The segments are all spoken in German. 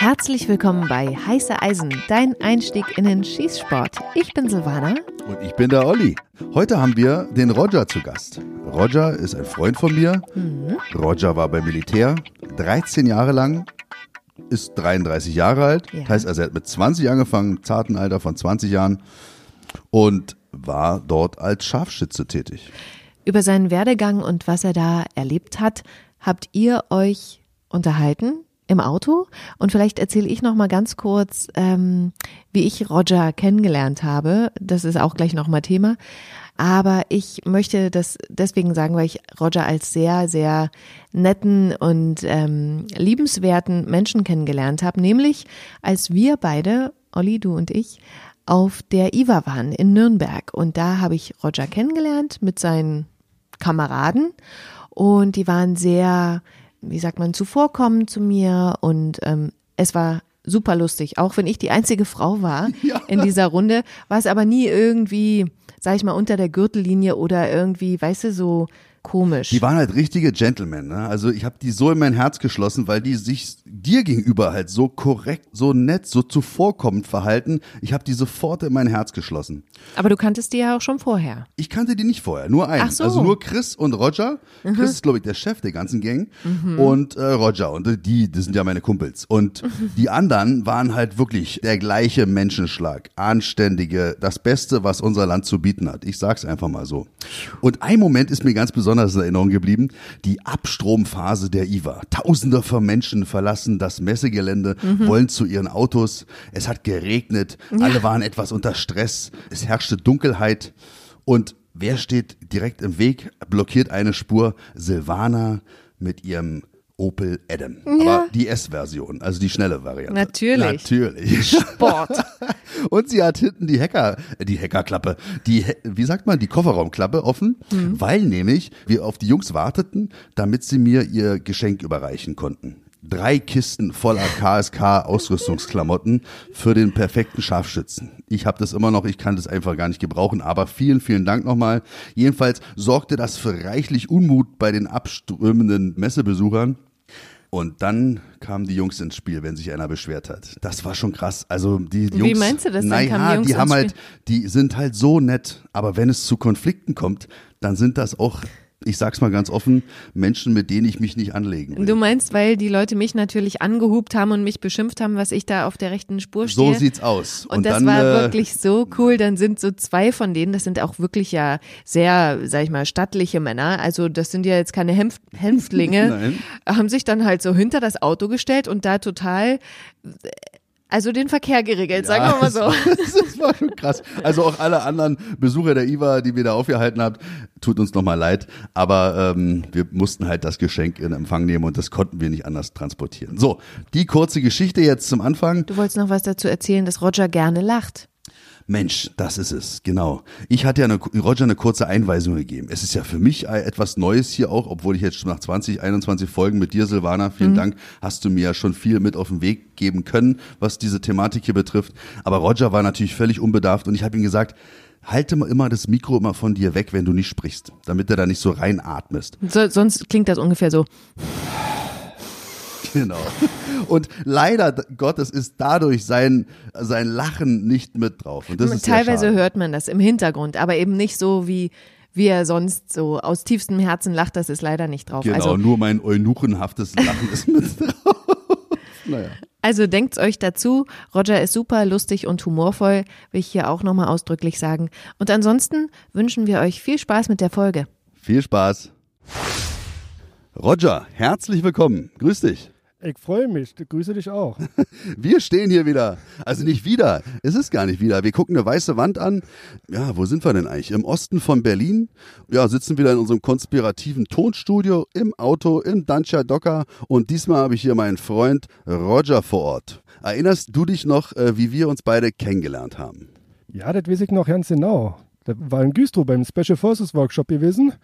Herzlich willkommen bei Heiße Eisen, dein Einstieg in den Schießsport. Ich bin Silvana. Und ich bin der Olli. Heute haben wir den Roger zu Gast. Roger ist ein Freund von mir. Mhm. Roger war beim Militär 13 Jahre lang, ist 33 Jahre alt. Ja. Das heißt, also er hat mit 20 angefangen, zarten Alter von 20 Jahren und war dort als Scharfschütze tätig. Über seinen Werdegang und was er da erlebt hat, habt ihr euch unterhalten im Auto und vielleicht erzähle ich noch mal ganz kurz, ähm, wie ich Roger kennengelernt habe. Das ist auch gleich noch mal Thema. Aber ich möchte das deswegen sagen, weil ich Roger als sehr, sehr netten und ähm, liebenswerten Menschen kennengelernt habe. Nämlich als wir beide, Olli, du und ich, auf der IWA waren in Nürnberg. Und da habe ich Roger kennengelernt mit seinen Kameraden. Und die waren sehr wie sagt man, zuvorkommen zu mir und ähm, es war super lustig. Auch wenn ich die einzige Frau war ja. in dieser Runde, war es aber nie irgendwie, sag ich mal, unter der Gürtellinie oder irgendwie, weißt du, so komisch. Die waren halt richtige Gentlemen. Ne? Also ich habe die so in mein Herz geschlossen, weil die sich dir gegenüber halt so korrekt, so nett, so zuvorkommend verhalten. Ich habe die sofort in mein Herz geschlossen. Aber du kanntest die ja auch schon vorher. Ich kannte die nicht vorher, nur einen. Ach so. Also nur Chris und Roger. Mhm. Chris ist, glaube ich, der Chef der ganzen Gang. Mhm. Und äh, Roger. Und die, das sind ja meine Kumpels. Und mhm. die anderen waren halt wirklich der gleiche Menschenschlag. Anständige, das Beste, was unser Land zu bieten hat. Ich sag's einfach mal so. Und ein Moment ist mir ganz besonders besonders in Erinnerung geblieben. Die Abstromphase der IWA. Tausende von Menschen verlassen das Messegelände, mhm. wollen zu ihren Autos. Es hat geregnet. Ja. Alle waren etwas unter Stress. Es herrschte Dunkelheit. Und wer steht direkt im Weg, blockiert eine Spur? Silvana mit ihrem Opel Adam. Ja. Aber die S-Version, also die schnelle Variante. Natürlich. Natürlich. Sport. Und sie hat hinten die Hacker, äh, die Hackerklappe, die, wie sagt man, die Kofferraumklappe offen, mhm. weil nämlich wir auf die Jungs warteten, damit sie mir ihr Geschenk überreichen konnten drei Kisten voller KSK-Ausrüstungsklamotten für den perfekten Scharfschützen. Ich habe das immer noch, ich kann das einfach gar nicht gebrauchen, aber vielen, vielen Dank nochmal. Jedenfalls sorgte das für reichlich Unmut bei den abströmenden Messebesuchern. Und dann kamen die Jungs ins Spiel, wenn sich einer beschwert hat. Das war schon krass. Also die Jungs. Wie meinst du das? Naja, die, die haben halt, die sind halt so nett. Aber wenn es zu Konflikten kommt, dann sind das auch ich sag's mal ganz offen, Menschen, mit denen ich mich nicht anlegen will. Du meinst, weil die Leute mich natürlich angehupt haben und mich beschimpft haben, was ich da auf der rechten Spur stehe. So sieht's aus. Und, und das dann, war äh, wirklich so cool. Dann sind so zwei von denen, das sind auch wirklich ja sehr, sag ich mal, stattliche Männer. Also das sind ja jetzt keine Hänft Hänftlinge. haben sich dann halt so hinter das Auto gestellt und da total also den Verkehr geregelt, ja, sagen wir mal so. Das, war schon krass. Also auch alle anderen Besucher der IWA, die wir da aufgehalten habt, tut uns nochmal leid. Aber ähm, wir mussten halt das Geschenk in Empfang nehmen und das konnten wir nicht anders transportieren. So, die kurze Geschichte jetzt zum Anfang. Du wolltest noch was dazu erzählen, dass Roger gerne lacht. Mensch, das ist es, genau. Ich hatte ja eine, Roger eine kurze Einweisung gegeben. Es ist ja für mich etwas Neues hier auch, obwohl ich jetzt schon nach 20, 21 Folgen mit dir, Silvana, vielen mhm. Dank, hast du mir ja schon viel mit auf den Weg geben können, was diese Thematik hier betrifft. Aber Roger war natürlich völlig unbedarft und ich habe ihm gesagt, halte immer das Mikro immer von dir weg, wenn du nicht sprichst, damit du da nicht so reinatmest. So, sonst klingt das ungefähr so. Genau. Und leider Gottes ist dadurch sein, sein Lachen nicht mit drauf. Und das ist Teilweise hört man das im Hintergrund, aber eben nicht so wie wie er sonst so aus tiefstem Herzen lacht, das ist leider nicht drauf. Genau, also, nur mein eunuchenhaftes Lachen ist mit drauf. Naja. Also denkt's euch dazu. Roger ist super lustig und humorvoll, will ich hier auch nochmal ausdrücklich sagen. Und ansonsten wünschen wir euch viel Spaß mit der Folge. Viel Spaß. Roger, herzlich willkommen. Grüß dich. Ich freue mich, ich grüße dich auch. Wir stehen hier wieder. Also nicht wieder, es ist gar nicht wieder. Wir gucken eine weiße Wand an. Ja, wo sind wir denn eigentlich? Im Osten von Berlin. Ja, sitzen wieder in unserem konspirativen Tonstudio, im Auto, im Dancia Docker. Und diesmal habe ich hier meinen Freund Roger vor Ort. Erinnerst du dich noch, äh, wie wir uns beide kennengelernt haben? Ja, das weiß ich noch ganz genau. Das war in Güstrow beim Special Forces Workshop gewesen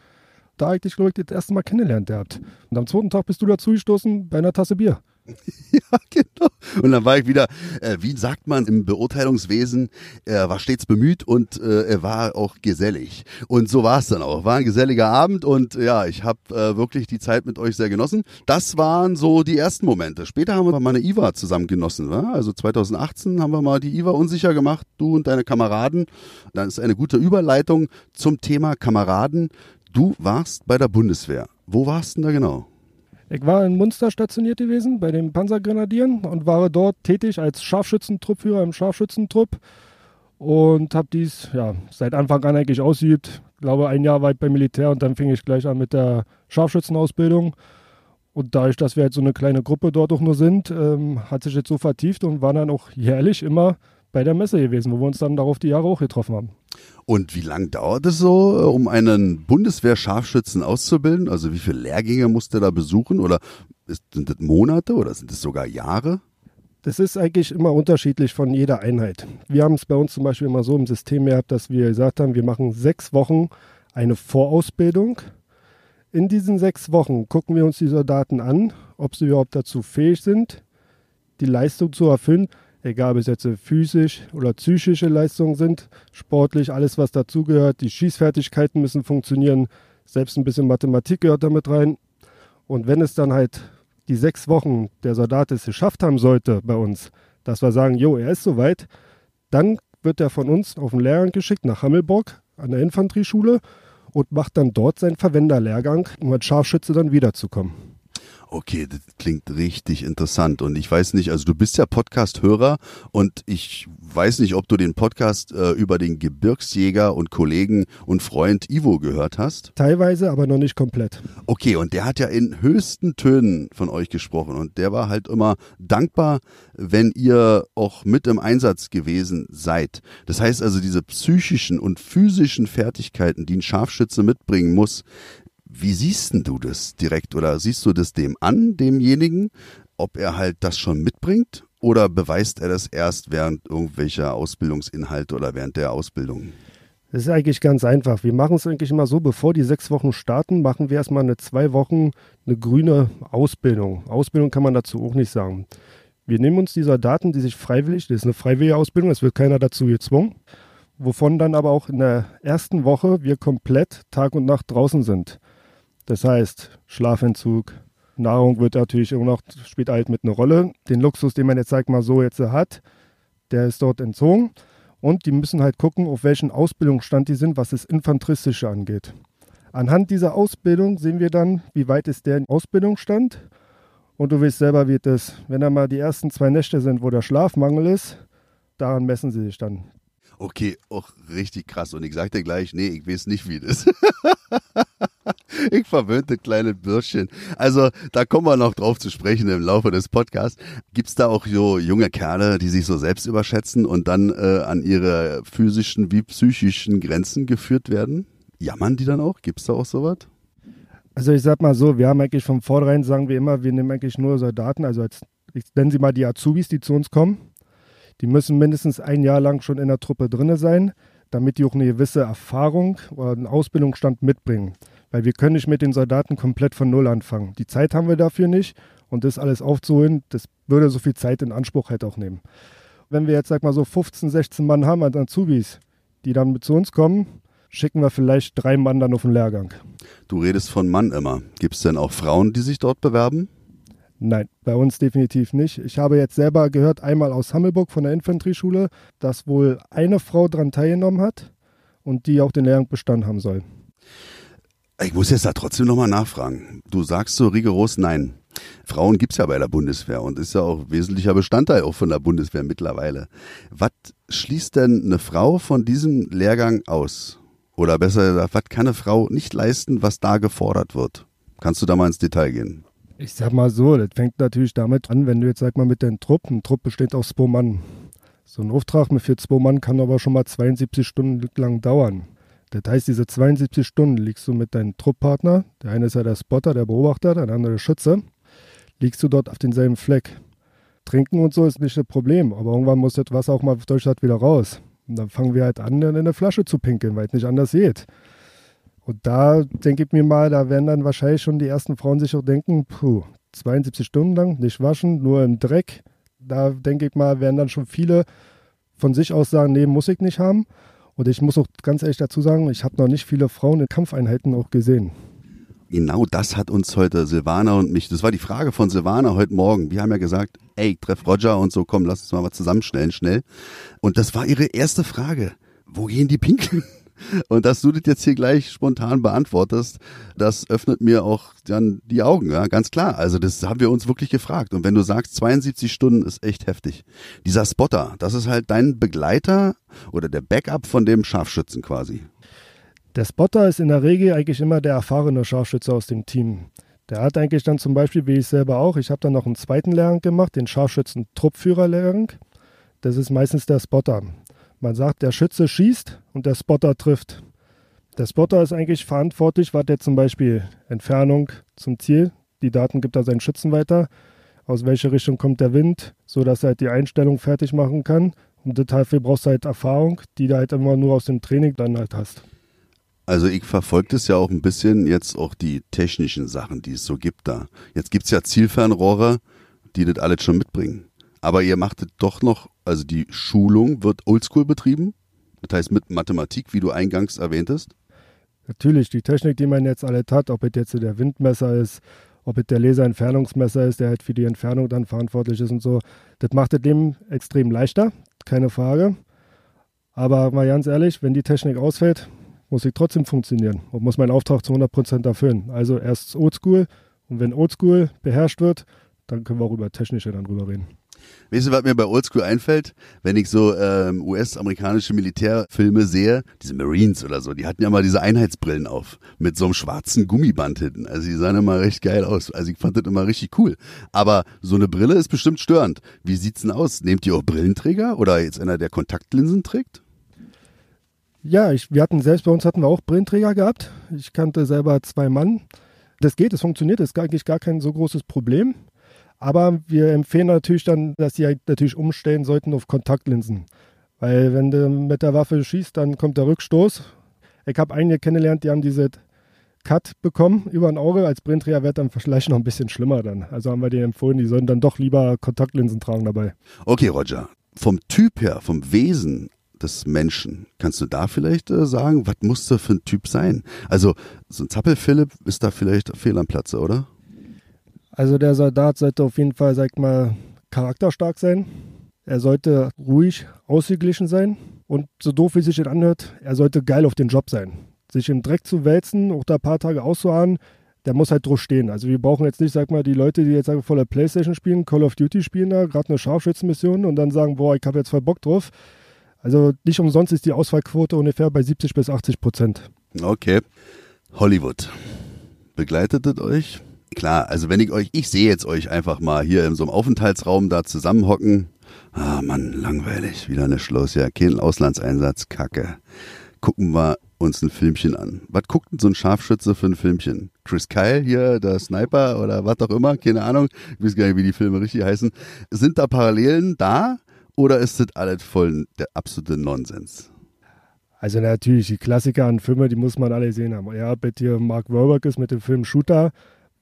da ich dich, glaube ich, das erste Mal kennengelernt gehabt. Und am zweiten Tag bist du dazu gestoßen bei einer Tasse Bier. ja, genau. Und dann war ich wieder, äh, wie sagt man im Beurteilungswesen, er war stets bemüht und äh, er war auch gesellig. Und so war es dann auch. War ein geselliger Abend und ja, ich habe äh, wirklich die Zeit mit euch sehr genossen. Das waren so die ersten Momente. Später haben wir mal eine IWA zusammen genossen. Wa? Also 2018 haben wir mal die IWA unsicher gemacht, du und deine Kameraden. Dann ist eine gute Überleitung zum Thema Kameraden. Du warst bei der Bundeswehr. Wo warst du denn da genau? Ich war in Munster stationiert gewesen bei den Panzergrenadieren und war dort tätig als Scharfschützentruppführer im Scharfschützentrupp und habe dies ja, seit Anfang an eigentlich ausgeübt. Ich glaube, ein Jahr weit beim Militär und dann fing ich gleich an mit der Scharfschützenausbildung. Und dadurch, dass wir jetzt so eine kleine Gruppe dort auch nur sind, ähm, hat sich jetzt so vertieft und war dann auch jährlich immer bei der Messe gewesen, wo wir uns dann darauf die Jahre auch getroffen haben. Und wie lange dauert es so, äh, um einen Bundeswehr-Scharfschützen auszubilden? Also wie viele Lehrgänge musst du da besuchen? Oder sind das Monate oder sind es sogar Jahre? Das ist eigentlich immer unterschiedlich von jeder Einheit. Wir haben es bei uns zum Beispiel immer so im System gehabt, dass wir gesagt haben, wir machen sechs Wochen eine Vorausbildung. In diesen sechs Wochen gucken wir uns die Soldaten an, ob sie überhaupt dazu fähig sind, die Leistung zu erfüllen egal ob es jetzt physisch oder psychische Leistungen sind, sportlich, alles was dazugehört. Die Schießfertigkeiten müssen funktionieren, selbst ein bisschen Mathematik gehört damit rein. Und wenn es dann halt die sechs Wochen der Soldat es geschafft haben sollte bei uns, dass wir sagen, jo, er ist soweit, dann wird er von uns auf den Lehrgang geschickt nach Hammelburg an der Infanterieschule und macht dann dort seinen Verwenderlehrgang, um als Scharfschütze dann wiederzukommen okay, das klingt richtig interessant. Und ich weiß nicht, also du bist ja Podcast-Hörer und ich weiß nicht, ob du den Podcast äh, über den Gebirgsjäger und Kollegen und Freund Ivo gehört hast. Teilweise, aber noch nicht komplett. Okay, und der hat ja in höchsten Tönen von euch gesprochen und der war halt immer dankbar, wenn ihr auch mit im Einsatz gewesen seid. Das heißt also, diese psychischen und physischen Fertigkeiten, die ein Scharfschütze mitbringen muss, wie siehst du das direkt oder siehst du das dem an, demjenigen, ob er halt das schon mitbringt oder beweist er das erst während irgendwelcher Ausbildungsinhalte oder während der Ausbildung? Das ist eigentlich ganz einfach. Wir machen es eigentlich immer so, bevor die sechs Wochen starten, machen wir erstmal eine zwei Wochen eine grüne Ausbildung. Ausbildung kann man dazu auch nicht sagen. Wir nehmen uns die Soldaten, die sich freiwillig, das ist eine freiwillige Ausbildung, es wird keiner dazu gezwungen, wovon dann aber auch in der ersten Woche wir komplett Tag und Nacht draußen sind. Das heißt, Schlafentzug, Nahrung wird natürlich immer noch, spielt halt mit einer Rolle. Den Luxus, den man jetzt, sag mal so, jetzt hat, der ist dort entzogen. Und die müssen halt gucken, auf welchen Ausbildungsstand die sind, was das Infanteristische angeht. Anhand dieser Ausbildung sehen wir dann, wie weit ist der Ausbildungsstand. Und du weißt selber, wie das, wenn da mal die ersten zwei Nächte sind, wo der Schlafmangel ist, daran messen sie sich dann. Okay, auch richtig krass. Und ich sag dir gleich, nee, ich weiß nicht, wie das. ich verwöhnte kleine Bürschchen. Also, da kommen wir noch drauf zu sprechen im Laufe des Podcasts. Gibt's da auch so junge Kerle, die sich so selbst überschätzen und dann äh, an ihre physischen wie psychischen Grenzen geführt werden? Jammern die dann auch? Gibt's da auch sowas? Also ich sag mal so, wir haben eigentlich von vornherein, sagen wir immer, wir nehmen eigentlich nur Soldaten, also als, ich nenne sie mal die Azubis, die zu uns kommen. Die müssen mindestens ein Jahr lang schon in der Truppe drin sein, damit die auch eine gewisse Erfahrung oder einen Ausbildungsstand mitbringen. Weil wir können nicht mit den Soldaten komplett von Null anfangen. Die Zeit haben wir dafür nicht und das alles aufzuholen, das würde so viel Zeit in Anspruch halt auch nehmen. Wenn wir jetzt, sag mal so 15, 16 Mann haben an Azubis, die dann mit zu uns kommen, schicken wir vielleicht drei Mann dann auf den Lehrgang. Du redest von Mann immer. Gibt es denn auch Frauen, die sich dort bewerben? Nein, bei uns definitiv nicht. Ich habe jetzt selber gehört, einmal aus Hammelburg von der Infanterieschule, dass wohl eine Frau daran teilgenommen hat und die auch den Lehrgang bestanden haben soll. Ich muss jetzt da trotzdem nochmal nachfragen. Du sagst so rigoros nein. Frauen gibt es ja bei der Bundeswehr und ist ja auch wesentlicher Bestandteil auch von der Bundeswehr mittlerweile. Was schließt denn eine Frau von diesem Lehrgang aus? Oder besser gesagt, was kann eine Frau nicht leisten, was da gefordert wird? Kannst du da mal ins Detail gehen? Ich sag mal so, das fängt natürlich damit an, wenn du jetzt sag mal mit den Trupp, ein Trupp besteht aus zwei Mann. So ein Auftrag mit für zwei Mann kann aber schon mal 72 Stunden lang dauern. Das heißt, diese 72 Stunden liegst du mit deinem Trupppartner, der eine ist ja der Spotter, der Beobachter, der andere der Schütze, liegst du dort auf denselben Fleck. Trinken und so ist nicht das Problem, aber irgendwann muss das Wasser auch mal durch das wieder raus. Und dann fangen wir halt an, in eine Flasche zu pinkeln, weil es nicht anders geht. Und da denke ich mir mal, da werden dann wahrscheinlich schon die ersten Frauen sich auch denken, puh, 72 Stunden lang, nicht waschen, nur im Dreck, Da denke ich mal, werden dann schon viele von sich aus sagen, nee, muss ich nicht haben. Und ich muss auch ganz ehrlich dazu sagen, ich habe noch nicht viele Frauen in Kampfeinheiten auch gesehen. Genau das hat uns heute Silvana und mich, das war die Frage von Silvana heute Morgen. Wir haben ja gesagt, ey, treff Roger und so, komm, lass uns mal was zusammenstellen, schnell. Und das war ihre erste Frage. Wo gehen die Pinkeln? Und dass du das jetzt hier gleich spontan beantwortest, das öffnet mir auch dann die Augen, ja, ganz klar. Also das haben wir uns wirklich gefragt. Und wenn du sagst, 72 Stunden ist echt heftig. Dieser Spotter, das ist halt dein Begleiter oder der Backup von dem Scharfschützen quasi. Der Spotter ist in der Regel eigentlich immer der erfahrene Scharfschütze aus dem Team. Der hat eigentlich dann zum Beispiel, wie ich selber auch, ich habe dann noch einen zweiten Lehrgang gemacht, den Scharfschützen-Truppführer-Lehrgang. Das ist meistens der Spotter. Man sagt, der Schütze schießt und der Spotter trifft. Der Spotter ist eigentlich verantwortlich, was der zum Beispiel Entfernung zum Ziel, die Daten gibt er seinen Schützen weiter, aus welcher Richtung kommt der Wind, sodass er halt die Einstellung fertig machen kann. Und dafür brauchst du halt Erfahrung, die du halt immer nur aus dem Training dann halt hast. Also ich verfolge das ja auch ein bisschen jetzt auch die technischen Sachen, die es so gibt da. Jetzt gibt es ja Zielfernrohre, die das alles schon mitbringen. Aber ihr macht doch noch, also die Schulung wird oldschool betrieben. Das heißt mit Mathematik, wie du eingangs erwähntest. Natürlich, die Technik, die man jetzt alle hat, ob es jetzt der Windmesser ist, ob es der Laserentfernungsmesser ist, der halt für die Entfernung dann verantwortlich ist und so, das macht es dem extrem leichter, keine Frage. Aber mal ganz ehrlich, wenn die Technik ausfällt, muss ich trotzdem funktionieren und muss meinen Auftrag zu 100% erfüllen. Also erst Oldschool und wenn Oldschool beherrscht wird, dann können wir auch über technische dann drüber reden. Weißt du, was mir bei Oldschool einfällt? Wenn ich so ähm, US-amerikanische Militärfilme sehe, diese Marines oder so, die hatten ja mal diese Einheitsbrillen auf mit so einem schwarzen Gummiband hinten. Also die sahen immer recht geil aus. Also ich fand das immer richtig cool. Aber so eine Brille ist bestimmt störend. Wie sieht's denn aus? Nehmt ihr auch Brillenträger oder jetzt einer, der Kontaktlinsen trägt? Ja, ich, wir hatten selbst bei uns hatten wir auch Brillenträger gehabt. Ich kannte selber zwei Mann. Das geht, es funktioniert, das ist eigentlich gar kein so großes Problem. Aber wir empfehlen natürlich dann, dass sie halt natürlich umstellen sollten auf Kontaktlinsen. Weil wenn du mit der Waffe schießt, dann kommt der Rückstoß. Ich habe einige kennengelernt, die haben diese Cut bekommen über ein Auge. Als Brillenträger wird dann vielleicht noch ein bisschen schlimmer dann. Also haben wir denen empfohlen, die sollen dann doch lieber Kontaktlinsen tragen dabei. Okay, Roger. Vom Typ her, vom Wesen des Menschen. Kannst du da vielleicht äh, sagen, was muss da für ein Typ sein? Also so ein Zappel-Philipp ist da vielleicht fehl am Platze, oder? Also der Soldat sollte auf jeden Fall, sag mal, charakterstark sein. Er sollte ruhig, ausgeglichen sein. Und so doof wie sich das anhört, er sollte geil auf den Job sein. Sich im Dreck zu wälzen, auch da ein paar Tage auszuharren, der muss halt drauf stehen. Also wir brauchen jetzt nicht, sag mal, die Leute, die jetzt sagen, voller Playstation spielen, Call of Duty spielen da, gerade eine Scharfschützenmission und dann sagen, boah, ich habe jetzt voll Bock drauf. Also nicht umsonst ist die Ausfallquote ungefähr bei 70 bis 80 Prozent. Okay. Hollywood. Begleitet es euch? Klar, also wenn ich euch, ich sehe jetzt euch einfach mal hier in so einem Aufenthaltsraum da zusammenhocken. Ah, Mann, langweilig. Wieder eine Schluss. Ja, kein Auslandseinsatz. Kacke. Gucken wir uns ein Filmchen an. Was guckt denn so ein Scharfschütze für ein Filmchen? Chris Kyle hier, der Sniper oder was auch immer, keine Ahnung. Ich weiß gar nicht, wie die Filme richtig heißen. Sind da Parallelen da oder ist das alles voll der absolute Nonsens? Also natürlich, die Klassiker an Filme, die muss man alle sehen haben. Ja, bei dir Mark Wahlberg ist mit dem Film Shooter,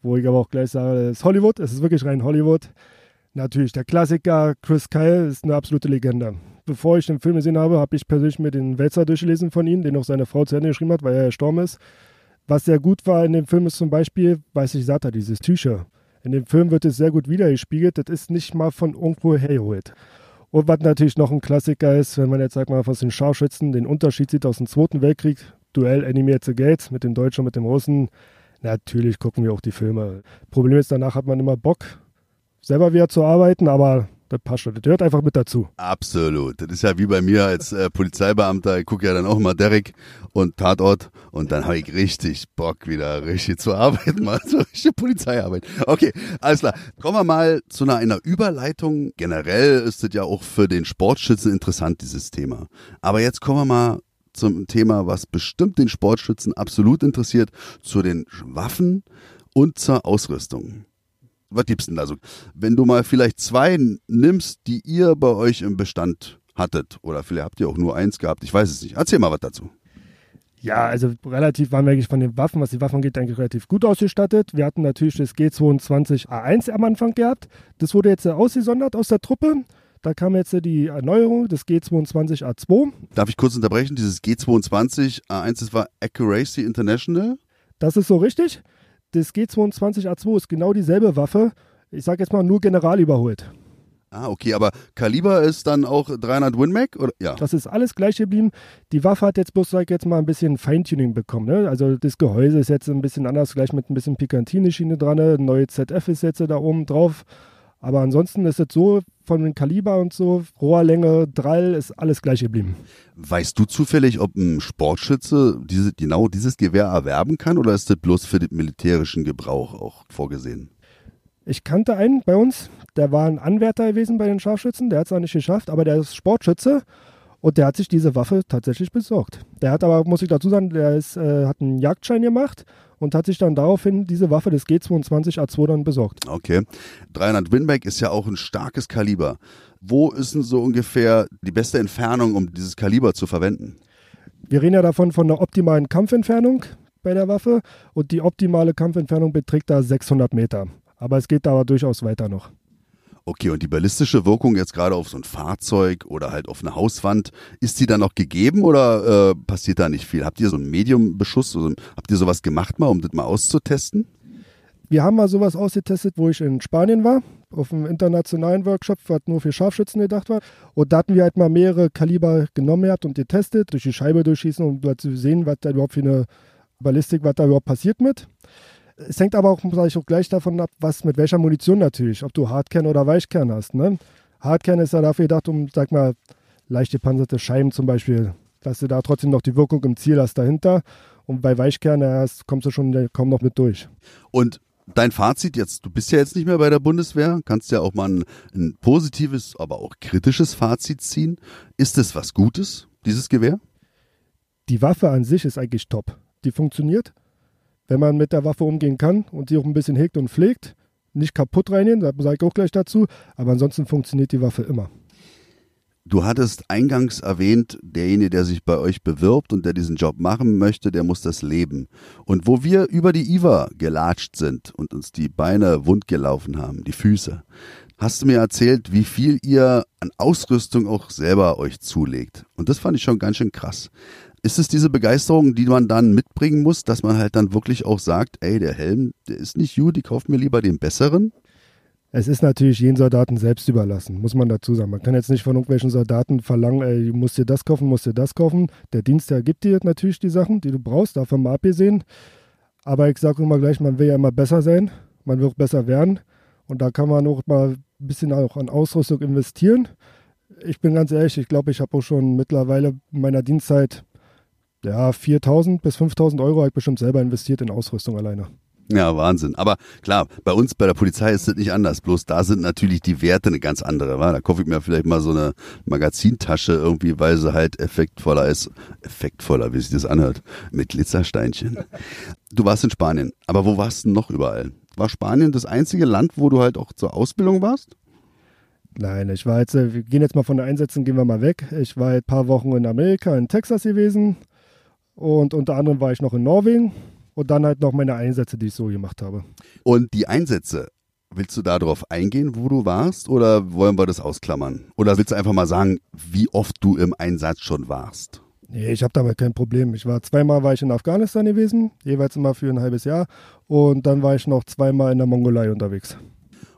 wo ich aber auch gleich sage, es ist Hollywood, es ist wirklich rein Hollywood. Natürlich, der Klassiker Chris Kyle ist eine absolute Legende. Bevor ich den Film gesehen habe, habe ich persönlich mir den Wälzer durchgelesen von ihm, den auch seine Frau zu Ende geschrieben hat, weil er gestorben ist. Was sehr gut war in dem Film ist zum Beispiel, weiß ich, Sata, dieses Tücher. In dem Film wird es sehr gut wiedergespiegelt. Das ist nicht mal von irgendwo hergeholt. Und was natürlich noch ein Klassiker ist, wenn man jetzt, sag mal, von den Scharfschützen den Unterschied sieht aus dem Zweiten Weltkrieg, Duell animierte Gates mit dem Deutschen und mit dem Russen, natürlich gucken wir auch die Filme. Problem ist, danach hat man immer Bock, selber wieder zu arbeiten, aber das passt schon. Das gehört einfach mit dazu. Absolut. Das ist ja wie bei mir als äh, Polizeibeamter. Ich gucke ja dann auch mal Derek und Tatort und dann habe ich richtig Bock, wieder richtig zu arbeiten, mal so richtige Polizeiarbeit. Okay, alles klar. Kommen wir mal zu einer, einer Überleitung. Generell ist das ja auch für den Sportschützen interessant, dieses Thema. Aber jetzt kommen wir mal zum Thema, was bestimmt den Sportschützen absolut interessiert, zu den Waffen und zur Ausrüstung was gibt's denn da so? Wenn du mal vielleicht zwei nimmst, die ihr bei euch im Bestand hattet, oder vielleicht habt ihr auch nur eins gehabt, ich weiß es nicht. Erzähl mal was dazu. Ja, also relativ waren wir eigentlich von den Waffen, was die Waffen geht, eigentlich relativ gut ausgestattet. Wir hatten natürlich das G22A1 am Anfang gehabt. Das wurde jetzt ausgesondert aus der Truppe. Da kam jetzt die Erneuerung des G22A2. Darf ich kurz unterbrechen? Dieses G22A1, das war Accuracy International? Das ist so richtig. Das G22A2 ist genau dieselbe Waffe. Ich sage jetzt mal nur General überholt. Ah, okay, aber Kaliber ist dann auch 300 WinMac? Oder? Ja. Das ist alles gleich geblieben. Die Waffe hat jetzt bloß sag jetzt mal ein bisschen Feintuning bekommen. Ne? Also das Gehäuse ist jetzt ein bisschen anders, gleich mit ein bisschen Picantini-Schiene dran. Ne? Neue ZF ist jetzt da oben drauf. Aber ansonsten ist es so, von den Kaliber und so, Rohrlänge, Drall, ist alles gleich geblieben. Weißt du zufällig, ob ein Sportschütze diese, genau dieses Gewehr erwerben kann oder ist das bloß für den militärischen Gebrauch auch vorgesehen? Ich kannte einen bei uns, der war ein Anwärter gewesen bei den Scharfschützen, der hat es auch nicht geschafft, aber der ist Sportschütze und der hat sich diese Waffe tatsächlich besorgt. Der hat aber, muss ich dazu sagen, der ist, äh, hat einen Jagdschein gemacht und hat sich dann daraufhin diese Waffe des G22A2 dann besorgt. Okay. 300 Winback ist ja auch ein starkes Kaliber. Wo ist denn so ungefähr die beste Entfernung, um dieses Kaliber zu verwenden? Wir reden ja davon von einer optimalen Kampfentfernung bei der Waffe und die optimale Kampfentfernung beträgt da 600 Meter. Aber es geht da durchaus weiter noch. Okay, und die ballistische Wirkung jetzt gerade auf so ein Fahrzeug oder halt auf eine Hauswand, ist die dann noch gegeben oder äh, passiert da nicht viel? Habt ihr so einen Mediumbeschuss? Also, habt ihr sowas gemacht mal, um das mal auszutesten? Wir haben mal sowas ausgetestet, wo ich in Spanien war, auf einem internationalen Workshop, was nur für Scharfschützen gedacht war. Und da hatten wir halt mal mehrere Kaliber genommen gehabt und getestet, durch die Scheibe durchschießen, um zu sehen, was da überhaupt für eine Ballistik, was da überhaupt passiert mit. Es hängt aber auch, sag ich auch gleich davon ab, was mit welcher Munition natürlich, ob du Hardkern oder Weichkern hast. Ne? Hardkern ist ja dafür gedacht, um, sag mal, leicht gepanzerte Scheiben zum Beispiel, dass du da trotzdem noch die Wirkung im Ziel hast dahinter. Und bei Weichkern erst kommst du schon kaum noch mit durch. Und dein Fazit jetzt, du bist ja jetzt nicht mehr bei der Bundeswehr, kannst ja auch mal ein, ein positives, aber auch kritisches Fazit ziehen. Ist es was Gutes, dieses Gewehr? Die Waffe an sich ist eigentlich top. Die funktioniert wenn man mit der Waffe umgehen kann und sie auch ein bisschen hegt und pflegt, nicht kaputt reinigen, da sage ich auch gleich dazu, aber ansonsten funktioniert die Waffe immer. Du hattest eingangs erwähnt, derjenige, der sich bei euch bewirbt und der diesen Job machen möchte, der muss das leben. Und wo wir über die Iva gelatscht sind und uns die Beine wund gelaufen haben, die Füße, hast du mir erzählt, wie viel ihr an Ausrüstung auch selber euch zulegt. Und das fand ich schon ganz schön krass. Ist es diese Begeisterung, die man dann mitbringen muss, dass man halt dann wirklich auch sagt, ey, der Helm, der ist nicht gut, ich kaufe mir lieber den besseren? Es ist natürlich jeden Soldaten selbst überlassen, muss man dazu sagen. Man kann jetzt nicht von irgendwelchen Soldaten verlangen, ey, du musst dir das kaufen, musst dir das kaufen. Der Dienstherr gibt dir natürlich die Sachen, die du brauchst, davon mal abgesehen. Aber ich sage immer gleich, man will ja immer besser sein, man will auch besser werden. Und da kann man auch mal ein bisschen auch an Ausrüstung investieren. Ich bin ganz ehrlich, ich glaube, ich habe auch schon mittlerweile in meiner Dienstzeit ja, 4.000 bis 5.000 Euro habe ich bestimmt selber investiert in Ausrüstung alleine. Ja, Wahnsinn. Aber klar, bei uns bei der Polizei ist das nicht anders. Bloß da sind natürlich die Werte eine ganz andere. Wa? Da kaufe ich mir vielleicht mal so eine Magazintasche irgendwie, weil sie halt effektvoller ist. Effektvoller, wie sich das anhört. Mit Glitzersteinchen. Du warst in Spanien. Aber wo warst du noch überall? War Spanien das einzige Land, wo du halt auch zur Ausbildung warst? Nein, ich war jetzt, äh, wir gehen jetzt mal von den Einsätzen, gehen wir mal weg. Ich war ein paar Wochen in Amerika, in Texas gewesen. Und unter anderem war ich noch in Norwegen und dann halt noch meine Einsätze, die ich so gemacht habe. Und die Einsätze, willst du darauf eingehen, wo du warst oder wollen wir das ausklammern? Oder willst du einfach mal sagen, wie oft du im Einsatz schon warst? Nee, ich habe damit kein Problem. Ich war zweimal war ich in Afghanistan gewesen, jeweils immer für ein halbes Jahr. Und dann war ich noch zweimal in der Mongolei unterwegs.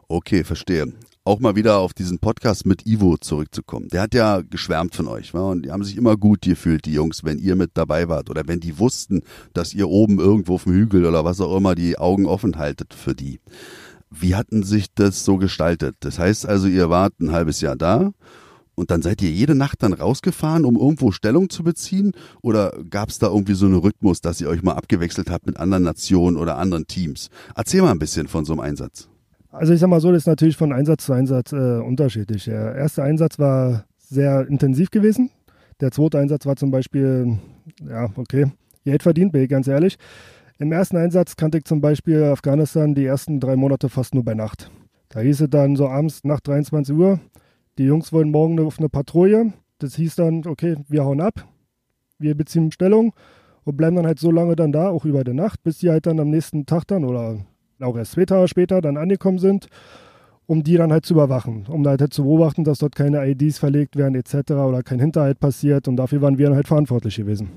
Okay, verstehe auch mal wieder auf diesen Podcast mit Ivo zurückzukommen. Der hat ja geschwärmt von euch, wa? und die haben sich immer gut gefühlt, die Jungs, wenn ihr mit dabei wart oder wenn die wussten, dass ihr oben irgendwo auf dem Hügel oder was auch immer die Augen offen haltet für die. Wie hatten sich das so gestaltet? Das heißt also, ihr wart ein halbes Jahr da und dann seid ihr jede Nacht dann rausgefahren, um irgendwo Stellung zu beziehen? Oder gab es da irgendwie so einen Rhythmus, dass ihr euch mal abgewechselt habt mit anderen Nationen oder anderen Teams? Erzähl mal ein bisschen von so einem Einsatz. Also ich sag mal so, das ist natürlich von Einsatz zu Einsatz äh, unterschiedlich. Der erste Einsatz war sehr intensiv gewesen. Der zweite Einsatz war zum Beispiel, ja, okay, Geld verdient, bin ich ganz ehrlich. Im ersten Einsatz kannte ich zum Beispiel Afghanistan die ersten drei Monate fast nur bei Nacht. Da hieß es dann so abends nach 23 Uhr, die Jungs wollen morgen auf eine Patrouille. Das hieß dann, okay, wir hauen ab, wir beziehen Stellung und bleiben dann halt so lange dann da, auch über die Nacht, bis die halt dann am nächsten Tag dann oder auch erst Tage später dann angekommen sind, um die dann halt zu überwachen, um halt, halt zu beobachten, dass dort keine IDs verlegt werden etc. oder kein Hinterhalt passiert und dafür waren wir dann halt verantwortlich gewesen.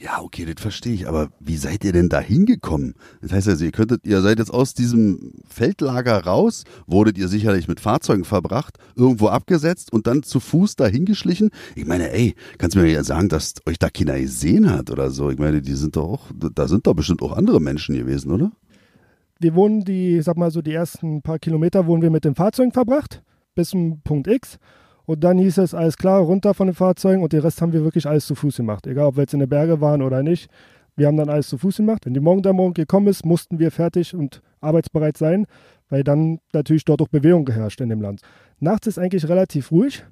Ja, okay, das verstehe ich. Aber wie seid ihr denn da hingekommen? Das heißt also, ihr könntet, ihr seid jetzt aus diesem Feldlager raus, wurdet ihr sicherlich mit Fahrzeugen verbracht, irgendwo abgesetzt und dann zu Fuß da hingeschlichen. Ich meine, ey, kannst du mir ja sagen, dass euch da keiner gesehen hat oder so? Ich meine, die sind doch auch, da sind doch bestimmt auch andere Menschen gewesen, oder? Wir wohnen die, sag mal so, die ersten paar Kilometer wurden wir mit den Fahrzeugen verbracht, bis zum Punkt X. Und dann hieß es, alles klar, runter von den Fahrzeugen und den Rest haben wir wirklich alles zu Fuß gemacht. Egal, ob wir jetzt in den Berge waren oder nicht. Wir haben dann alles zu Fuß gemacht. Wenn die Morgendämmerung gekommen ist, mussten wir fertig und arbeitsbereit sein, weil dann natürlich dort auch Bewegung geherrscht in dem Land. Nachts ist eigentlich relativ ruhig.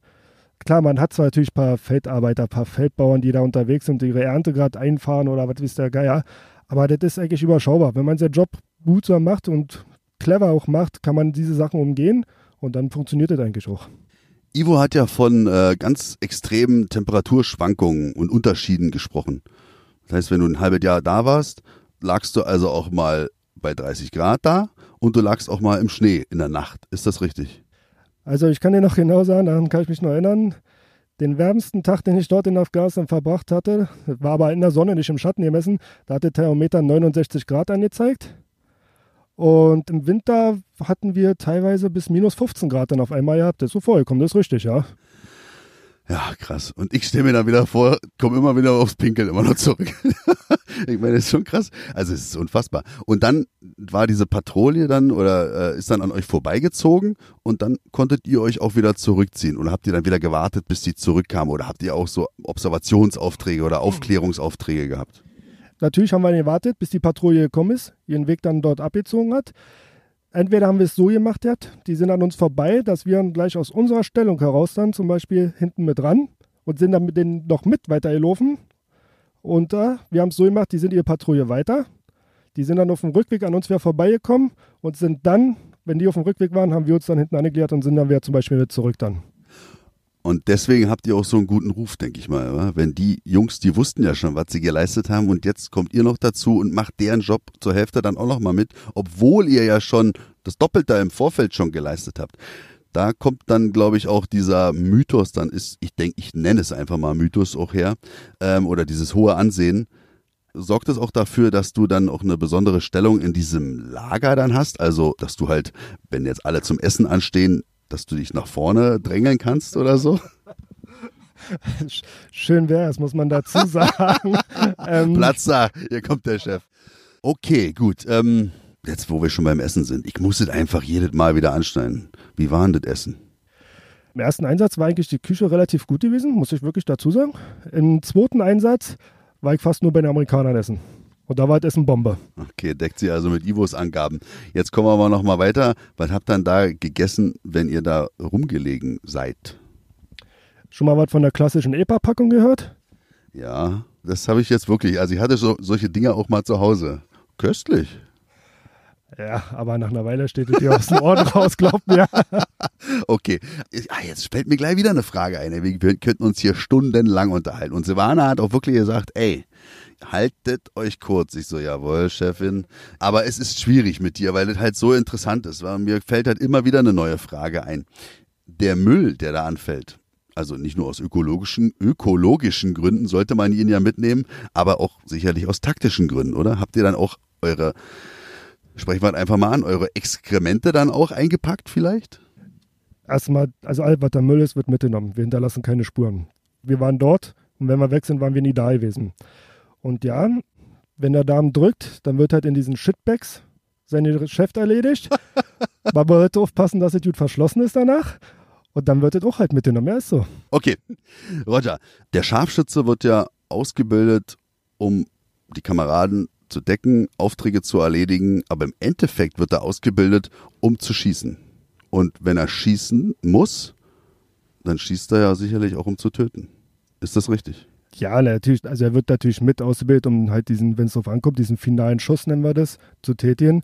Klar, man hat zwar natürlich ein paar Feldarbeiter, ein paar Feldbauern, die da unterwegs sind, die ihre Ernte gerade einfahren oder was wisst der Geier. Aber das ist eigentlich überschaubar. Wenn man seinen Job gut so macht und clever auch macht, kann man diese Sachen umgehen und dann funktioniert das eigentlich auch. Ivo hat ja von äh, ganz extremen Temperaturschwankungen und Unterschieden gesprochen. Das heißt, wenn du ein halbes Jahr da warst, lagst du also auch mal bei 30 Grad da und du lagst auch mal im Schnee in der Nacht. Ist das richtig? Also ich kann dir noch genau sagen, daran kann ich mich noch erinnern. Den wärmsten Tag, den ich dort in Afghanistan verbracht hatte, war aber in der Sonne, nicht im Schatten gemessen. Da hat der Thermometer 69 Grad angezeigt. Und im Winter hatten wir teilweise bis minus 15 Grad dann auf einmal gehabt. Das ist so vorgekommen, das ist richtig, ja. Ja, krass. Und ich stelle mir dann wieder vor, komme immer wieder aufs Pinkeln immer noch zurück. ich meine, das ist schon krass. Also es ist unfassbar. Und dann war diese Patrouille dann oder äh, ist dann an euch vorbeigezogen und dann konntet ihr euch auch wieder zurückziehen oder habt ihr dann wieder gewartet, bis die zurückkamen oder habt ihr auch so Observationsaufträge oder Aufklärungsaufträge gehabt? Natürlich haben wir gewartet, bis die Patrouille gekommen ist, ihren Weg dann dort abgezogen hat. Entweder haben wir es so gemacht, die sind an uns vorbei, dass wir dann gleich aus unserer Stellung heraus dann zum Beispiel hinten mit ran und sind dann mit denen noch mit weitergelaufen. Und äh, wir haben es so gemacht, die sind ihre Patrouille weiter. Die sind dann auf dem Rückweg an uns wieder vorbeigekommen und sind dann, wenn die auf dem Rückweg waren, haben wir uns dann hinten angeklärt und sind dann wieder zum Beispiel mit zurück dann. Und deswegen habt ihr auch so einen guten Ruf, denke ich mal. Oder? Wenn die Jungs, die wussten ja schon, was sie geleistet haben und jetzt kommt ihr noch dazu und macht deren Job zur Hälfte dann auch noch mal mit, obwohl ihr ja schon das Doppelte im Vorfeld schon geleistet habt. Da kommt dann, glaube ich, auch dieser Mythos, dann ist, ich denke, ich nenne es einfach mal Mythos auch her, ähm, oder dieses hohe Ansehen. Sorgt es auch dafür, dass du dann auch eine besondere Stellung in diesem Lager dann hast? Also, dass du halt, wenn jetzt alle zum Essen anstehen, dass du dich nach vorne drängeln kannst oder so? Schön wäre es, muss man dazu sagen. ähm, Platz da, hier kommt der Chef. Okay, gut. Ähm, jetzt, wo wir schon beim Essen sind, ich muss es einfach jedes Mal wieder anschneiden. Wie war denn das Essen? Im ersten Einsatz war eigentlich die Küche relativ gut gewesen, muss ich wirklich dazu sagen. Im zweiten Einsatz war ich fast nur bei den Amerikanern essen. Und da war das Essen Bombe. Okay, deckt sie also mit Ivos Angaben. Jetzt kommen wir aber noch mal weiter. Was habt ihr dann da gegessen, wenn ihr da rumgelegen seid? Schon mal was von der klassischen EPA-Packung gehört? Ja, das habe ich jetzt wirklich. Also ich hatte so, solche Dinge auch mal zu Hause. Köstlich. Ja, aber nach einer Weile steht es dir aus dem Ort raus, glaubt mir. Okay, ah, jetzt fällt mir gleich wieder eine Frage ein. Wir könnten uns hier stundenlang unterhalten. Und Silvana hat auch wirklich gesagt, ey, haltet euch kurz. Ich so, jawohl, Chefin. Aber es ist schwierig mit dir, weil es halt so interessant ist. Weil mir fällt halt immer wieder eine neue Frage ein. Der Müll, der da anfällt, also nicht nur aus ökologischen, ökologischen Gründen sollte man ihn ja mitnehmen, aber auch sicherlich aus taktischen Gründen, oder? Habt ihr dann auch eure, sprechen wir einfach mal an, eure Exkremente dann auch eingepackt vielleicht? Erstmal, also all was da Müll ist, wird mitgenommen. Wir hinterlassen keine Spuren. Wir waren dort und wenn wir weg sind, waren wir nie da gewesen. Und ja, wenn der Darm drückt, dann wird halt in diesen Shitbags seine Geschäft erledigt. Man wird aufpassen, dass es gut verschlossen ist danach. Und dann wird es auch halt mitgenommen. Ja, ist so. Okay. Roger, der Scharfschütze wird ja ausgebildet, um die Kameraden zu decken, Aufträge zu erledigen, aber im Endeffekt wird er ausgebildet, um zu schießen. Und wenn er schießen muss, dann schießt er ja sicherlich auch, um zu töten. Ist das richtig? Ja, natürlich, also er wird natürlich mit ausgebildet, um halt diesen, wenn es drauf ankommt, diesen finalen Schuss, nennen wir das, zu tätigen.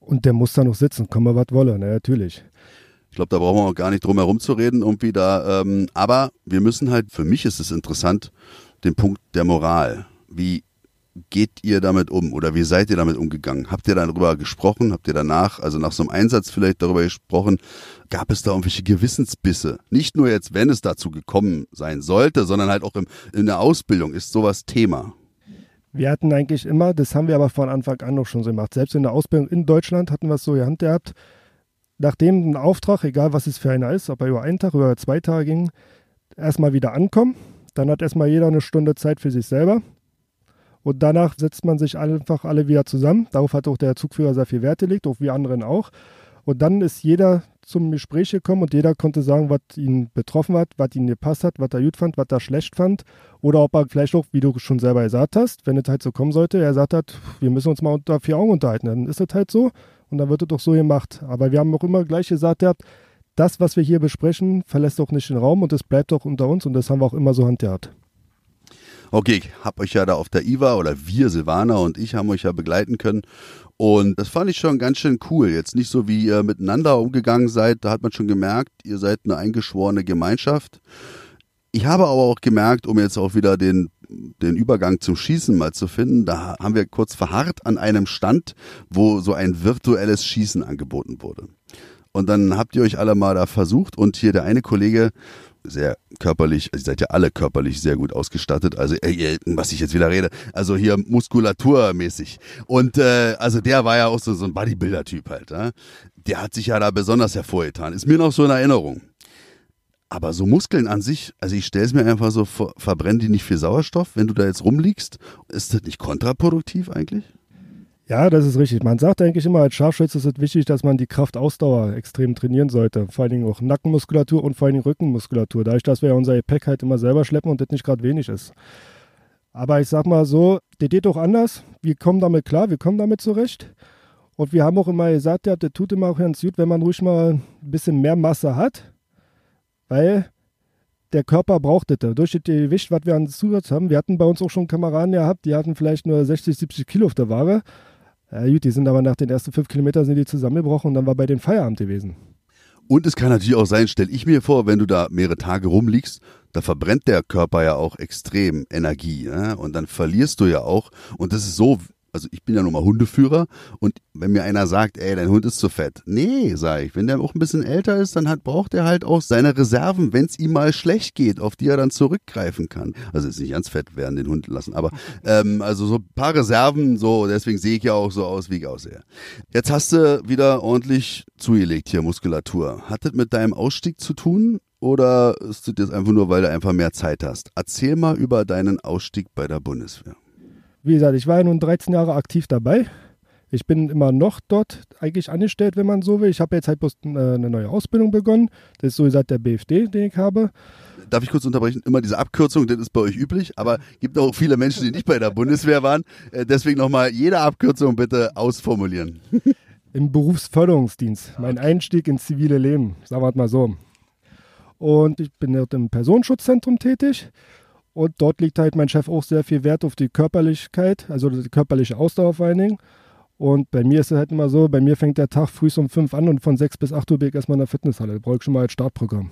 Und der muss da noch sitzen, komme was wolle, na, natürlich. Ich glaube, da brauchen wir auch gar nicht drum herum zu reden, irgendwie da. Ähm, aber wir müssen halt, für mich ist es interessant, den Punkt der Moral. Wie geht ihr damit um oder wie seid ihr damit umgegangen? Habt ihr darüber gesprochen? Habt ihr danach, also nach so einem Einsatz vielleicht darüber gesprochen? Gab es da irgendwelche Gewissensbisse? Nicht nur jetzt, wenn es dazu gekommen sein sollte, sondern halt auch im, in der Ausbildung ist sowas Thema. Wir hatten eigentlich immer, das haben wir aber von Anfang an noch schon so gemacht. Selbst in der Ausbildung in Deutschland hatten wir es so in Hand gehabt. Nachdem ein Auftrag, egal was es für einer ist, ob er über einen Tag oder zwei Tage ging, erstmal wieder ankommen. Dann hat erstmal jeder eine Stunde Zeit für sich selber. Und danach setzt man sich einfach alle wieder zusammen. Darauf hat auch der Zugführer sehr viel Wert gelegt, auch wir anderen auch. Und dann ist jeder zum Gespräch gekommen und jeder konnte sagen, was ihn betroffen hat, was ihn gepasst hat, was er gut fand, was er schlecht fand. Oder ob er vielleicht auch, wie du schon selber gesagt hast, wenn es halt so kommen sollte, er sagt hat, wir müssen uns mal unter vier Augen unterhalten. Dann ist es halt so und dann wird es auch so gemacht. Aber wir haben auch immer gleich gesagt, habt, das, was wir hier besprechen, verlässt auch nicht den Raum und es bleibt auch unter uns und das haben wir auch immer so handgehabt. Okay, ich habe euch ja da auf der IWA oder wir, Silvana und ich, haben euch ja begleiten können. Und das fand ich schon ganz schön cool. Jetzt nicht so, wie ihr miteinander umgegangen seid. Da hat man schon gemerkt, ihr seid eine eingeschworene Gemeinschaft. Ich habe aber auch gemerkt, um jetzt auch wieder den, den Übergang zum Schießen mal zu finden, da haben wir kurz verharrt an einem Stand, wo so ein virtuelles Schießen angeboten wurde. Und dann habt ihr euch alle mal da versucht und hier der eine Kollege, sehr körperlich, also ihr seid ja alle körperlich sehr gut ausgestattet, also äh, was ich jetzt wieder rede, also hier muskulaturmäßig. Und äh, also der war ja auch so, so ein Bodybuilder-Typ halt. Ja? Der hat sich ja da besonders hervorgetan. Ist mir noch so in Erinnerung. Aber so Muskeln an sich, also ich stelle es mir einfach so vor, verbrennen die nicht viel Sauerstoff, wenn du da jetzt rumliegst? Ist das nicht kontraproduktiv eigentlich? Ja, das ist richtig. Man sagt eigentlich immer, als Scharfschütze ist es wichtig, dass man die Kraftausdauer extrem trainieren sollte. Vor allen Dingen auch Nackenmuskulatur und vor allen Dingen Rückenmuskulatur. Dadurch, dass wir ja unser Gepäck halt immer selber schleppen und das nicht gerade wenig ist. Aber ich sag mal so, der geht doch anders. Wir kommen damit klar, wir kommen damit zurecht. Und wir haben auch immer gesagt, ja, der tut immer auch ganz gut, wenn man ruhig mal ein bisschen mehr Masse hat. Weil der Körper braucht das. Durch das Gewicht, was wir an Zusatz haben, wir hatten bei uns auch schon Kameraden gehabt, die hatten vielleicht nur 60, 70 Kilo auf der Ware. Ja, gut, die sind aber nach den ersten fünf Kilometern sind die zusammengebrochen und dann war bei den Feierabend gewesen. Und es kann natürlich auch sein, stell ich mir vor, wenn du da mehrere Tage rumliegst, da verbrennt der Körper ja auch extrem Energie. Ne? Und dann verlierst du ja auch. Und das ist so also ich bin ja nun mal Hundeführer und wenn mir einer sagt, ey, dein Hund ist zu fett. Nee, sag ich, wenn der auch ein bisschen älter ist, dann hat, braucht er halt auch seine Reserven, wenn es ihm mal schlecht geht, auf die er dann zurückgreifen kann. Also ist nicht ganz fett werden, den Hund lassen, aber ähm, also so ein paar Reserven, so, deswegen sehe ich ja auch so aus, wie ich aussehe. Jetzt hast du wieder ordentlich zugelegt hier Muskulatur. Hat das mit deinem Ausstieg zu tun? Oder ist das jetzt einfach nur, weil du einfach mehr Zeit hast? Erzähl mal über deinen Ausstieg bei der Bundeswehr. Wie gesagt, ich war ja nun 13 Jahre aktiv dabei. Ich bin immer noch dort eigentlich angestellt, wenn man so will. Ich habe jetzt halt bloß äh, eine neue Ausbildung begonnen. Das ist so gesagt der BFD, den ich habe. Darf ich kurz unterbrechen? Immer diese Abkürzung, das ist bei euch üblich, aber gibt auch viele Menschen, die nicht bei der Bundeswehr waren. Äh, deswegen nochmal jede Abkürzung bitte ausformulieren. Im Berufsförderungsdienst. Mein Einstieg ins zivile Leben, sagen wir mal so. Und ich bin dort im Personenschutzzentrum tätig. Und dort liegt halt mein Chef auch sehr viel Wert auf die Körperlichkeit, also die körperliche Ausdauer vor allen Dingen. Und bei mir ist es halt immer so, bei mir fängt der Tag früh um fünf an und von sechs bis acht Uhr bin ich erstmal in der Fitnesshalle. Das brauche ich schon mal als Startprogramm.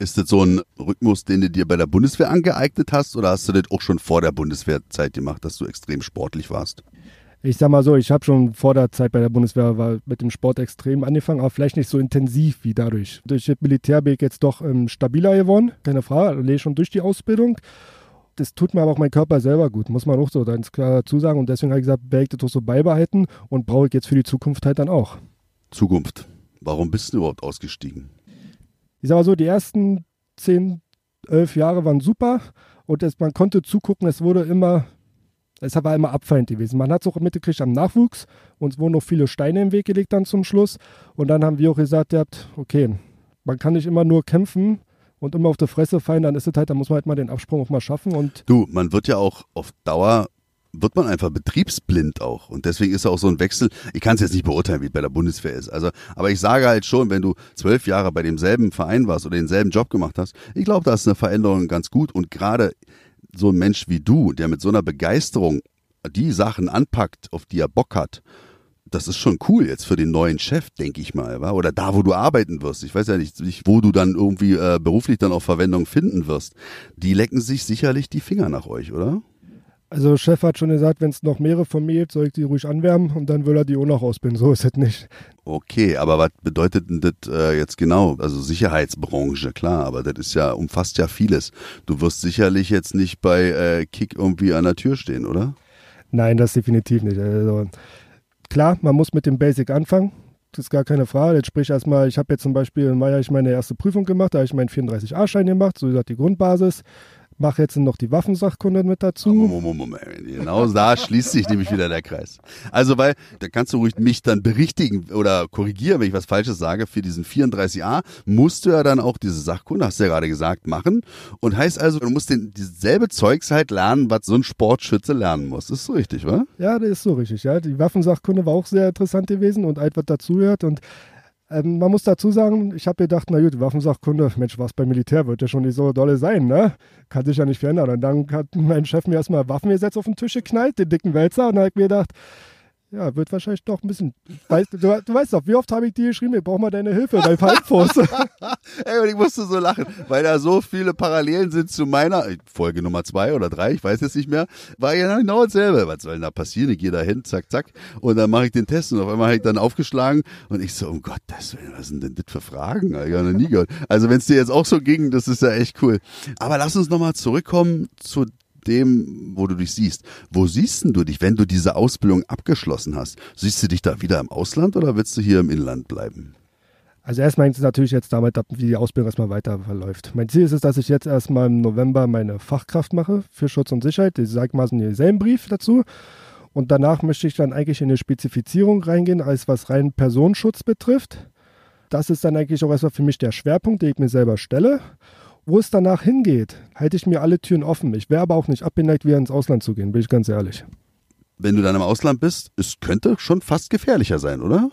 Ist das so ein Rhythmus, den du dir bei der Bundeswehr angeeignet hast oder hast du das auch schon vor der Bundeswehrzeit gemacht, dass du extrem sportlich warst? Ich sag mal so, ich habe schon vor der Zeit bei der Bundeswehr war mit dem Sport extrem angefangen, aber vielleicht nicht so intensiv wie dadurch. Durch das Militär bin ich jetzt doch ähm, stabiler geworden, keine Frage, lese schon durch die Ausbildung. Das tut mir aber auch mein Körper selber gut, muss man auch so ganz klar dazu sagen. Und deswegen habe ich gesagt, werde ich das auch so beibehalten und brauche ich jetzt für die Zukunft halt dann auch. Zukunft. Warum bist du überhaupt ausgestiegen? Ich sag mal so, die ersten zehn, elf Jahre waren super und es, man konnte zugucken, es wurde immer es war immer abfallend gewesen. Man hat es auch mitgekriegt am Nachwuchs. Uns wurden noch viele Steine im Weg gelegt dann zum Schluss. Und dann haben wir auch gesagt, okay, man kann nicht immer nur kämpfen und immer auf die Fresse fallen, dann ist es halt, dann muss man halt mal den Absprung auch mal schaffen. Und du, man wird ja auch auf Dauer wird man einfach betriebsblind auch. Und deswegen ist auch so ein Wechsel, ich kann es jetzt nicht beurteilen, wie es bei der Bundeswehr ist. Also, aber ich sage halt schon, wenn du zwölf Jahre bei demselben Verein warst oder denselben Job gemacht hast, ich glaube, da ist eine Veränderung ganz gut. Und gerade so ein Mensch wie du, der mit so einer Begeisterung die Sachen anpackt, auf die er Bock hat, das ist schon cool jetzt für den neuen Chef, denke ich mal, oder da, wo du arbeiten wirst. Ich weiß ja nicht, wo du dann irgendwie äh, beruflich dann auch Verwendung finden wirst. Die lecken sich sicherlich die Finger nach euch, oder? Also Chef hat schon gesagt, wenn es noch mehrere von mir gibt, soll ich die ruhig anwärmen und dann will er die auch noch ausbilden. So ist es nicht. Okay, aber was bedeutet denn das äh, jetzt genau? Also Sicherheitsbranche, klar, aber das ist ja, umfasst ja vieles. Du wirst sicherlich jetzt nicht bei äh, Kick irgendwie an der Tür stehen, oder? Nein, das definitiv nicht. Also, klar, man muss mit dem Basic anfangen. Das ist gar keine Frage. Jetzt sprich erstmal, ich habe jetzt zum Beispiel im Mai ich meine erste Prüfung gemacht, da habe ich meinen 34a-Schein gemacht, so gesagt die Grundbasis mache jetzt noch die Waffensachkunde mit dazu. Moment, Moment, Moment. Genau da schließt sich nämlich wieder der Kreis. Also, weil, da kannst du ruhig mich dann berichtigen oder korrigieren, wenn ich was Falsches sage. Für diesen 34a musst du ja dann auch diese Sachkunde, hast du ja gerade gesagt, machen. Und heißt also, du musst den, dieselbe Zeugs halt lernen, was so ein Sportschütze lernen muss. Ist so richtig, wa? Ja, das ist so richtig, ja. Die Waffensachkunde war auch sehr interessant gewesen und alt, was dazugehört. Und ähm, man muss dazu sagen, ich habe gedacht, na gut, Waffensachkunde, Mensch, was beim Militär wird ja schon nicht so dolle sein, ne? Kann sich ja nicht verändern. Und dann hat mein Chef mir erstmal Waffengesetz auf den Tisch geknallt, den dicken Wälzer, und dann habe ich mir gedacht, ja, wird wahrscheinlich doch ein bisschen. Weißt, du, du weißt doch, wie oft habe ich dir geschrieben, ich brauche mal deine Hilfe bei Faltfuß. Ey, und ich musste so lachen, weil da so viele Parallelen sind zu meiner Folge Nummer zwei oder drei, ich weiß jetzt nicht mehr, war ja genau dasselbe. Was soll denn da passieren? Ich gehe da hin, zack, zack, und dann mache ich den Test und auf einmal habe ich dann aufgeschlagen und ich so, um Gottes Willen, was sind denn das für Fragen? Ich habe noch nie gehört. Also wenn es dir jetzt auch so ging, das ist ja echt cool. Aber lass uns nochmal zurückkommen zu dem, wo du dich siehst. Wo siehst du dich, wenn du diese Ausbildung abgeschlossen hast? Siehst du dich da wieder im Ausland oder willst du hier im Inland bleiben? Also erstmal ist es natürlich jetzt damit, wie die Ausbildung erstmal weiter verläuft. Mein Ziel ist es, dass ich jetzt erstmal im November meine Fachkraft mache für Schutz und Sicherheit. Ich sage mal so einen selben Brief dazu. Und danach möchte ich dann eigentlich in eine Spezifizierung reingehen, als was rein Personenschutz betrifft. Das ist dann eigentlich auch erstmal für mich der Schwerpunkt, den ich mir selber stelle. Wo es danach hingeht, halte ich mir alle Türen offen. Ich wäre aber auch nicht abgeneigt, wieder ins Ausland zu gehen, bin ich ganz ehrlich. Wenn du dann im Ausland bist, es könnte schon fast gefährlicher sein, oder?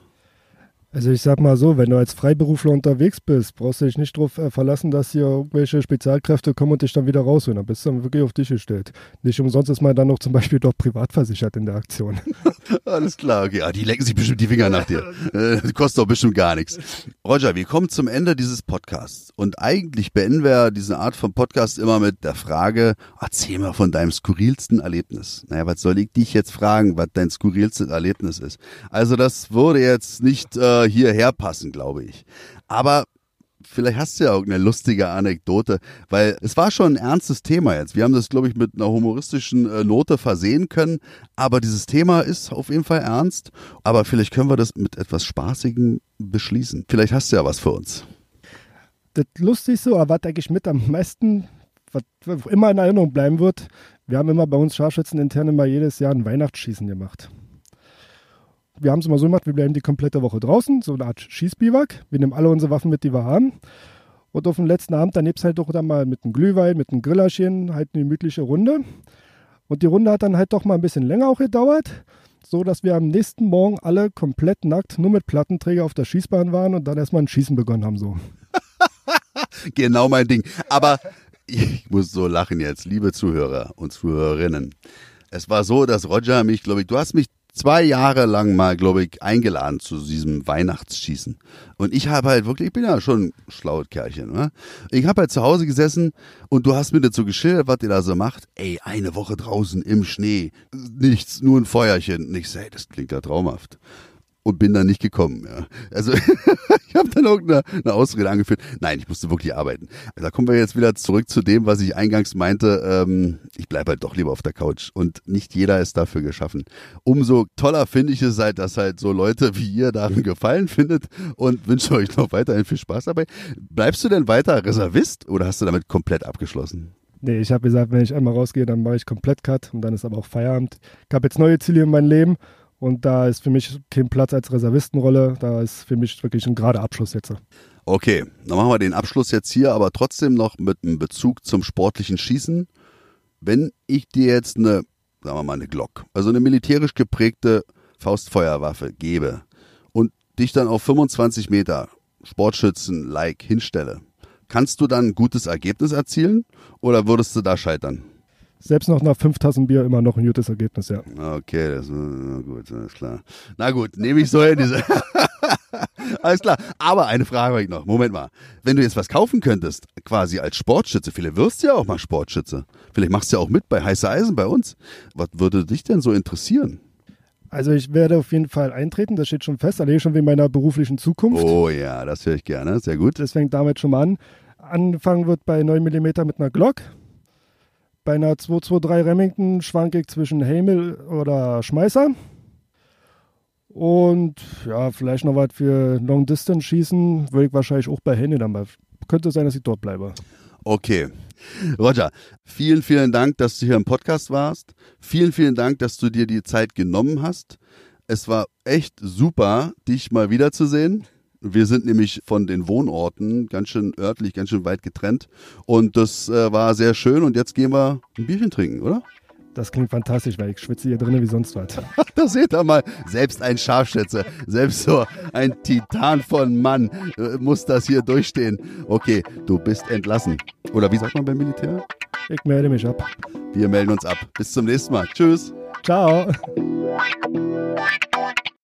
Also ich sag mal so, wenn du als Freiberufler unterwegs bist, brauchst du dich nicht darauf äh, verlassen, dass hier irgendwelche Spezialkräfte kommen und dich dann wieder rausholen. Dann bist du dann wirklich auf dich gestellt. Nicht umsonst ist man dann noch zum Beispiel doch privat versichert in der Aktion. Alles klar, okay. Ah, die lecken sich bestimmt die Finger nach dir. Äh, kostet doch bestimmt gar nichts. Roger, wir kommen zum Ende dieses Podcasts. Und eigentlich beenden wir diese Art von Podcast immer mit der Frage, erzähl mal von deinem skurrilsten Erlebnis. Naja, was soll ich dich jetzt fragen, was dein skurrilstes Erlebnis ist? Also das wurde jetzt nicht... Äh, hierher passen, glaube ich. Aber vielleicht hast du ja irgendeine lustige Anekdote, weil es war schon ein ernstes Thema jetzt. Wir haben das, glaube ich, mit einer humoristischen äh, Note versehen können, aber dieses Thema ist auf jeden Fall ernst. Aber vielleicht können wir das mit etwas Spaßigem beschließen. Vielleicht hast du ja was für uns. Das Lustigste, aber was eigentlich mit am meisten, was immer in Erinnerung bleiben wird, wir haben immer bei uns Scharfschützen intern immer jedes Jahr ein Weihnachtsschießen gemacht wir haben es immer so gemacht, wir bleiben die komplette Woche draußen, so eine Art Schießbiwak. Wir nehmen alle unsere Waffen mit, die wir haben. Und auf dem letzten Abend, dann nebst halt doch dann mal mit einem Glühwein, mit einem Grillerchen, halt eine gemütliche Runde. Und die Runde hat dann halt doch mal ein bisschen länger auch gedauert, so dass wir am nächsten Morgen alle komplett nackt, nur mit Plattenträger auf der Schießbahn waren und dann erstmal ein Schießen begonnen haben, so. genau mein Ding. Aber ich muss so lachen jetzt, liebe Zuhörer und Zuhörerinnen. Es war so, dass Roger mich, glaube ich, du hast mich zwei Jahre lang mal, glaube ich, eingeladen zu diesem Weihnachtsschießen. Und ich habe halt wirklich, ich bin ja schon ein schlaues Kerlchen, ne? Ich habe halt zu Hause gesessen und du hast mir dazu geschildert, was ihr da so macht. Ey, eine Woche draußen im Schnee, nichts, nur ein Feuerchen. Und ich sage, das klingt ja traumhaft und bin dann nicht gekommen. Ja. Also ich habe dann irgendeine eine Ausrede angeführt. Nein, ich musste wirklich arbeiten. Da kommen wir jetzt wieder zurück zu dem, was ich eingangs meinte. Ähm, ich bleibe halt doch lieber auf der Couch und nicht jeder ist dafür geschaffen. Umso toller finde ich es halt, dass halt so Leute wie ihr daran Gefallen findet und wünsche euch noch weiterhin viel Spaß dabei. Bleibst du denn weiter Reservist oder hast du damit komplett abgeschlossen? Nee, ich habe gesagt, wenn ich einmal rausgehe, dann mache ich komplett Cut und dann ist aber auch Feierabend. Ich habe jetzt neue Ziele in meinem Leben und da ist für mich kein Platz als Reservistenrolle. Da ist für mich wirklich ein gerader Abschluss jetzt. Okay, dann machen wir den Abschluss jetzt hier, aber trotzdem noch mit einem Bezug zum sportlichen Schießen. Wenn ich dir jetzt eine, sagen wir mal, eine Glock, also eine militärisch geprägte Faustfeuerwaffe gebe und dich dann auf 25 Meter Sportschützen-like hinstelle, kannst du dann ein gutes Ergebnis erzielen oder würdest du da scheitern? Selbst noch nach fünf Tassen Bier immer noch ein gutes Ergebnis, ja. Okay, das ist gut, alles klar. Na gut, nehme ich so hin. Diese Alles klar. Aber eine Frage habe ich noch. Moment mal. Wenn du jetzt was kaufen könntest, quasi als Sportschütze, vielleicht wirst du ja auch mal Sportschütze. Vielleicht machst du ja auch mit bei Heiße Eisen bei uns. Was würde dich denn so interessieren? Also ich werde auf jeden Fall eintreten, das steht schon fest, allein schon wegen meiner beruflichen Zukunft. Oh ja, das höre ich gerne, sehr gut. Das fängt damit schon mal an. Anfangen wird bei 9 mm mit einer Glock. Bei einer 223 Remington schwanke ich zwischen Hamel oder Schmeißer. Und ja, vielleicht noch was für Long Distance schießen, würde ich wahrscheinlich auch bei Henne dann mal. Könnte sein, dass ich dort bleibe. Okay. Roger, vielen, vielen Dank, dass du hier im Podcast warst. Vielen, vielen Dank, dass du dir die Zeit genommen hast. Es war echt super, dich mal wiederzusehen. Wir sind nämlich von den Wohnorten ganz schön örtlich, ganz schön weit getrennt. Und das äh, war sehr schön. Und jetzt gehen wir ein Bierchen trinken, oder? Das klingt fantastisch, weil ich schwitze hier drinnen wie sonst was. da seht ihr mal, selbst ein Scharfschütze, selbst so ein Titan von Mann äh, muss das hier durchstehen. Okay, du bist entlassen. Oder wie sagt man beim Militär? Ich melde mich ab. Wir melden uns ab. Bis zum nächsten Mal. Tschüss. Ciao.